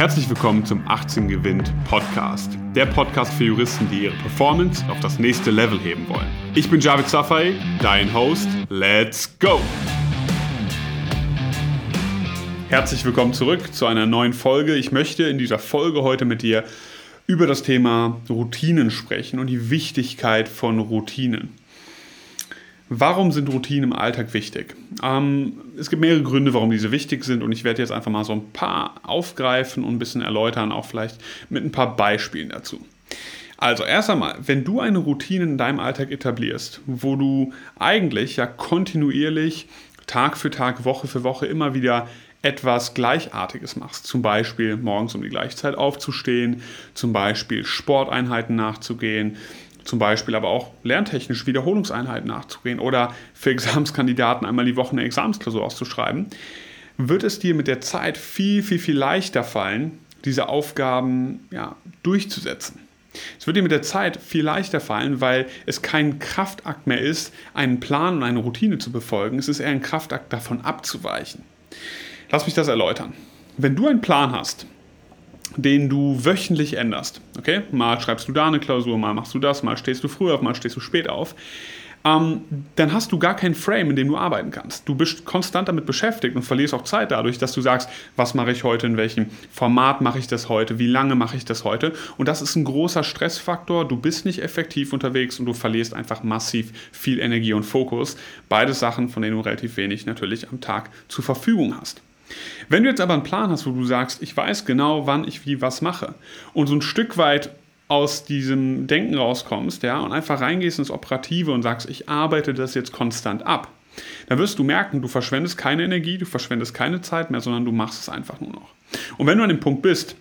Herzlich willkommen zum 18 Gewinnt Podcast. Der Podcast für Juristen, die ihre Performance auf das nächste Level heben wollen. Ich bin Javid Safai, dein Host. Let's go! Herzlich willkommen zurück zu einer neuen Folge. Ich möchte in dieser Folge heute mit dir über das Thema Routinen sprechen und die Wichtigkeit von Routinen. Warum sind Routinen im Alltag wichtig? Ähm, es gibt mehrere Gründe, warum diese wichtig sind und ich werde jetzt einfach mal so ein paar aufgreifen und ein bisschen erläutern, auch vielleicht mit ein paar Beispielen dazu. Also erst einmal, wenn du eine Routine in deinem Alltag etablierst, wo du eigentlich ja kontinuierlich Tag für Tag, Woche für Woche immer wieder etwas Gleichartiges machst, zum Beispiel morgens um die gleiche Zeit aufzustehen, zum Beispiel Sporteinheiten nachzugehen, zum Beispiel aber auch lerntechnisch Wiederholungseinheiten nachzugehen oder für Examenskandidaten einmal die Woche eine Examensklausur auszuschreiben, wird es dir mit der Zeit viel, viel, viel leichter fallen, diese Aufgaben ja, durchzusetzen. Es wird dir mit der Zeit viel leichter fallen, weil es kein Kraftakt mehr ist, einen Plan und eine Routine zu befolgen. Es ist eher ein Kraftakt davon abzuweichen. Lass mich das erläutern. Wenn du einen Plan hast, den du wöchentlich änderst. Okay, mal schreibst du da eine Klausur, mal machst du das, mal stehst du früh auf, mal stehst du spät auf. Ähm, dann hast du gar keinen Frame, in dem du arbeiten kannst. Du bist konstant damit beschäftigt und verlierst auch Zeit dadurch, dass du sagst, was mache ich heute, in welchem Format mache ich das heute, wie lange mache ich das heute. Und das ist ein großer Stressfaktor. Du bist nicht effektiv unterwegs und du verlierst einfach massiv viel Energie und Fokus. Beide Sachen, von denen du relativ wenig natürlich am Tag zur Verfügung hast. Wenn du jetzt aber einen Plan hast, wo du sagst, ich weiß genau, wann ich wie was mache und so ein Stück weit aus diesem Denken rauskommst, ja, und einfach reingehst ins Operative und sagst, ich arbeite das jetzt konstant ab, dann wirst du merken, du verschwendest keine Energie, du verschwendest keine Zeit mehr, sondern du machst es einfach nur noch. Und wenn du an dem Punkt bist,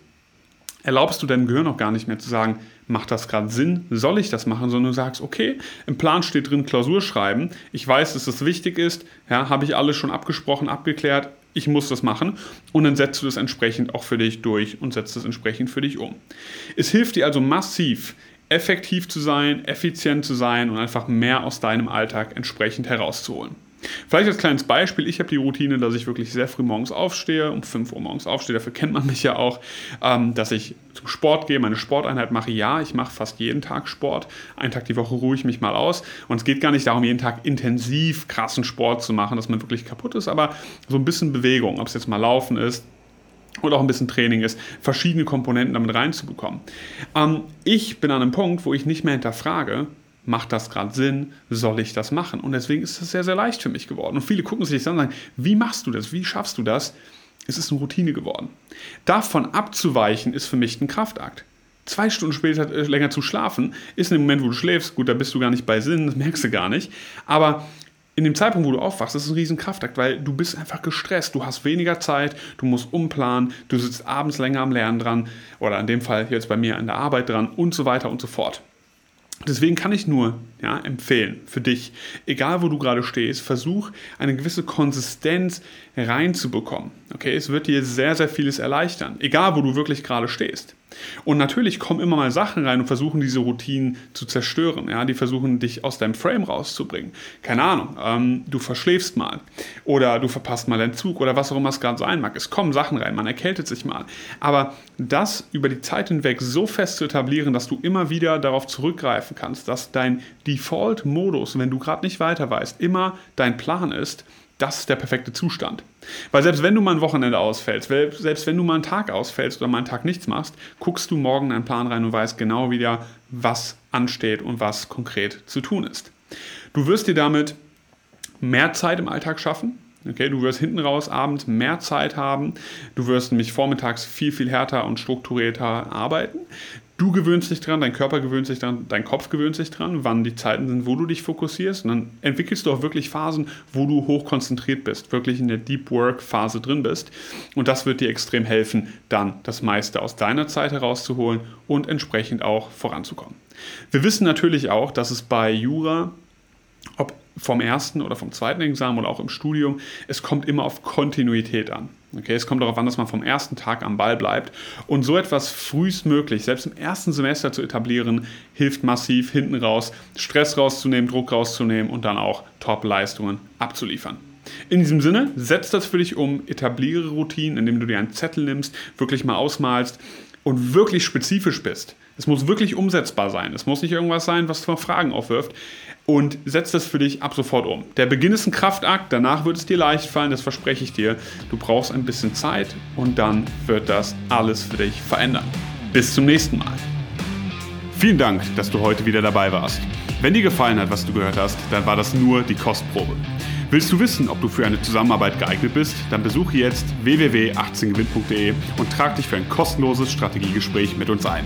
erlaubst du deinem Gehirn auch gar nicht mehr zu sagen, macht das gerade Sinn, soll ich das machen, sondern du sagst, okay, im Plan steht drin Klausur schreiben, ich weiß, dass das wichtig ist, ja, habe ich alles schon abgesprochen, abgeklärt, ich muss das machen und dann setzt du das entsprechend auch für dich durch und setzt das entsprechend für dich um. Es hilft dir also massiv, effektiv zu sein, effizient zu sein und einfach mehr aus deinem Alltag entsprechend herauszuholen. Vielleicht als kleines Beispiel, ich habe die Routine, dass ich wirklich sehr früh morgens aufstehe, um 5 Uhr morgens aufstehe, dafür kennt man mich ja auch, ähm, dass ich zum Sport gehe, meine Sporteinheit mache. Ja, ich mache fast jeden Tag Sport, einen Tag die Woche ruhe ich mich mal aus und es geht gar nicht darum, jeden Tag intensiv krassen Sport zu machen, dass man wirklich kaputt ist, aber so ein bisschen Bewegung, ob es jetzt mal Laufen ist, oder auch ein bisschen Training ist, verschiedene Komponenten damit reinzubekommen. Ähm, ich bin an einem Punkt, wo ich nicht mehr hinterfrage, macht das gerade Sinn? Soll ich das machen? Und deswegen ist es sehr, sehr leicht für mich geworden. Und viele gucken sich das an und sagen, wie machst du das? Wie schaffst du das? Es ist eine Routine geworden. Davon abzuweichen ist für mich ein Kraftakt. Zwei Stunden später äh, länger zu schlafen, ist in dem Moment, wo du schläfst, gut, da bist du gar nicht bei Sinn, das merkst du gar nicht. Aber in dem Zeitpunkt, wo du aufwachst, ist es ein riesen Kraftakt, weil du bist einfach gestresst, du hast weniger Zeit, du musst umplanen, du sitzt abends länger am Lernen dran oder in dem Fall jetzt bei mir an der Arbeit dran und so weiter und so fort. Deswegen kann ich nur ja, empfehlen für dich, egal wo du gerade stehst, versuch eine gewisse Konsistenz reinzubekommen. Okay, es wird dir sehr, sehr vieles erleichtern, egal wo du wirklich gerade stehst. Und natürlich kommen immer mal Sachen rein und versuchen diese Routinen zu zerstören. Ja, die versuchen dich aus deinem Frame rauszubringen. Keine Ahnung, ähm, du verschläfst mal oder du verpasst mal deinen Zug oder was auch immer es gerade sein mag. Es kommen Sachen rein, man erkältet sich mal. Aber das über die Zeit hinweg so fest zu etablieren, dass du immer wieder darauf zurückgreifen kannst, dass dein Default-Modus, wenn du gerade nicht weiter weißt, immer dein Plan ist, das ist der perfekte Zustand. Weil selbst wenn du mal ein Wochenende ausfällst, selbst wenn du mal einen Tag ausfällst oder mal einen Tag nichts machst, guckst du morgen in einen Plan rein und weißt genau wieder, was ansteht und was konkret zu tun ist. Du wirst dir damit mehr Zeit im Alltag schaffen. Okay, du wirst hinten raus abends mehr Zeit haben. Du wirst nämlich vormittags viel, viel härter und strukturierter arbeiten. Du gewöhnst dich dran, dein Körper gewöhnt sich dran, dein Kopf gewöhnt sich dran, wann die Zeiten sind, wo du dich fokussierst. Und dann entwickelst du auch wirklich Phasen, wo du hoch konzentriert bist, wirklich in der Deep Work Phase drin bist. Und das wird dir extrem helfen, dann das meiste aus deiner Zeit herauszuholen und entsprechend auch voranzukommen. Wir wissen natürlich auch, dass es bei Jura, ob vom ersten oder vom zweiten Examen oder auch im Studium, es kommt immer auf Kontinuität an. Okay, es kommt darauf an, dass man vom ersten Tag am Ball bleibt. Und so etwas frühestmöglich, selbst im ersten Semester zu etablieren, hilft massiv hinten raus, Stress rauszunehmen, Druck rauszunehmen und dann auch Top-Leistungen abzuliefern. In diesem Sinne, setz das für dich um, etabliere Routinen, indem du dir einen Zettel nimmst, wirklich mal ausmalst und wirklich spezifisch bist. Es muss wirklich umsetzbar sein. Es muss nicht irgendwas sein, was zwar Fragen aufwirft. Und setz das für dich ab sofort um. Der Beginn ist ein Kraftakt, danach wird es dir leicht fallen, das verspreche ich dir. Du brauchst ein bisschen Zeit und dann wird das alles für dich verändern. Bis zum nächsten Mal. Vielen Dank, dass du heute wieder dabei warst. Wenn dir gefallen hat, was du gehört hast, dann war das nur die Kostprobe. Willst du wissen, ob du für eine Zusammenarbeit geeignet bist? Dann besuche jetzt www.18gewinn.de und trag dich für ein kostenloses Strategiegespräch mit uns ein.